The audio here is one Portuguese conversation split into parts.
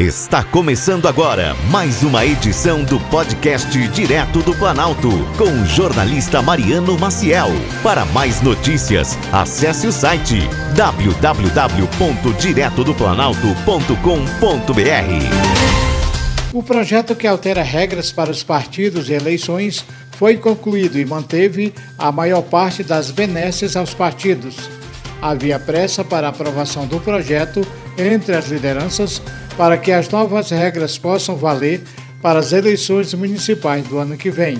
Está começando agora mais uma edição do podcast Direto do Planalto, com o jornalista Mariano Maciel. Para mais notícias, acesse o site www.diretodoplanalto.com.br. O projeto que altera regras para os partidos e eleições foi concluído e manteve a maior parte das benesses aos partidos. Havia pressa para a aprovação do projeto entre as lideranças para que as novas regras possam valer para as eleições municipais do ano que vem.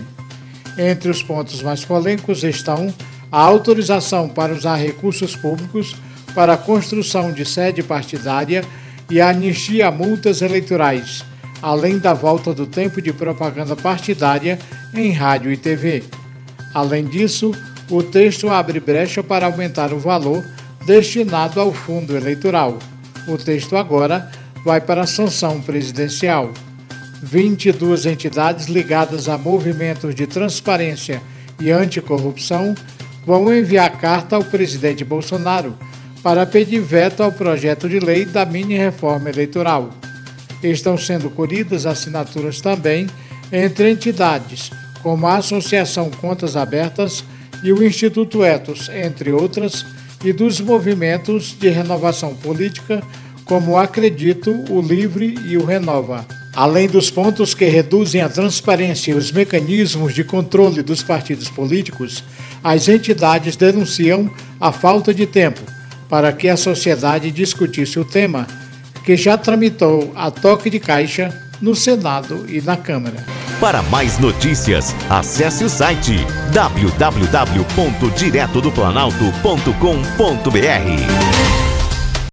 Entre os pontos mais polêmicos estão a autorização para usar recursos públicos para a construção de sede partidária e a anistia a multas eleitorais, além da volta do tempo de propaganda partidária em rádio e TV. Além disso, o texto abre brecha para aumentar o valor destinado ao fundo eleitoral. O texto agora vai para a sanção presidencial. 22 entidades ligadas a movimentos de transparência e anticorrupção vão enviar carta ao presidente Bolsonaro para pedir veto ao projeto de lei da mini-reforma eleitoral. Estão sendo colhidas assinaturas também entre entidades como a Associação Contas Abertas e o Instituto Etos, entre outras, e dos movimentos de renovação política como Acredito, o Livre e o Renova. Além dos pontos que reduzem a transparência e os mecanismos de controle dos partidos políticos, as entidades denunciam a falta de tempo para que a sociedade discutisse o tema, que já tramitou a toque de caixa no Senado e na Câmara. Para mais notícias, acesse o site www.diretodoplanalto.com.br.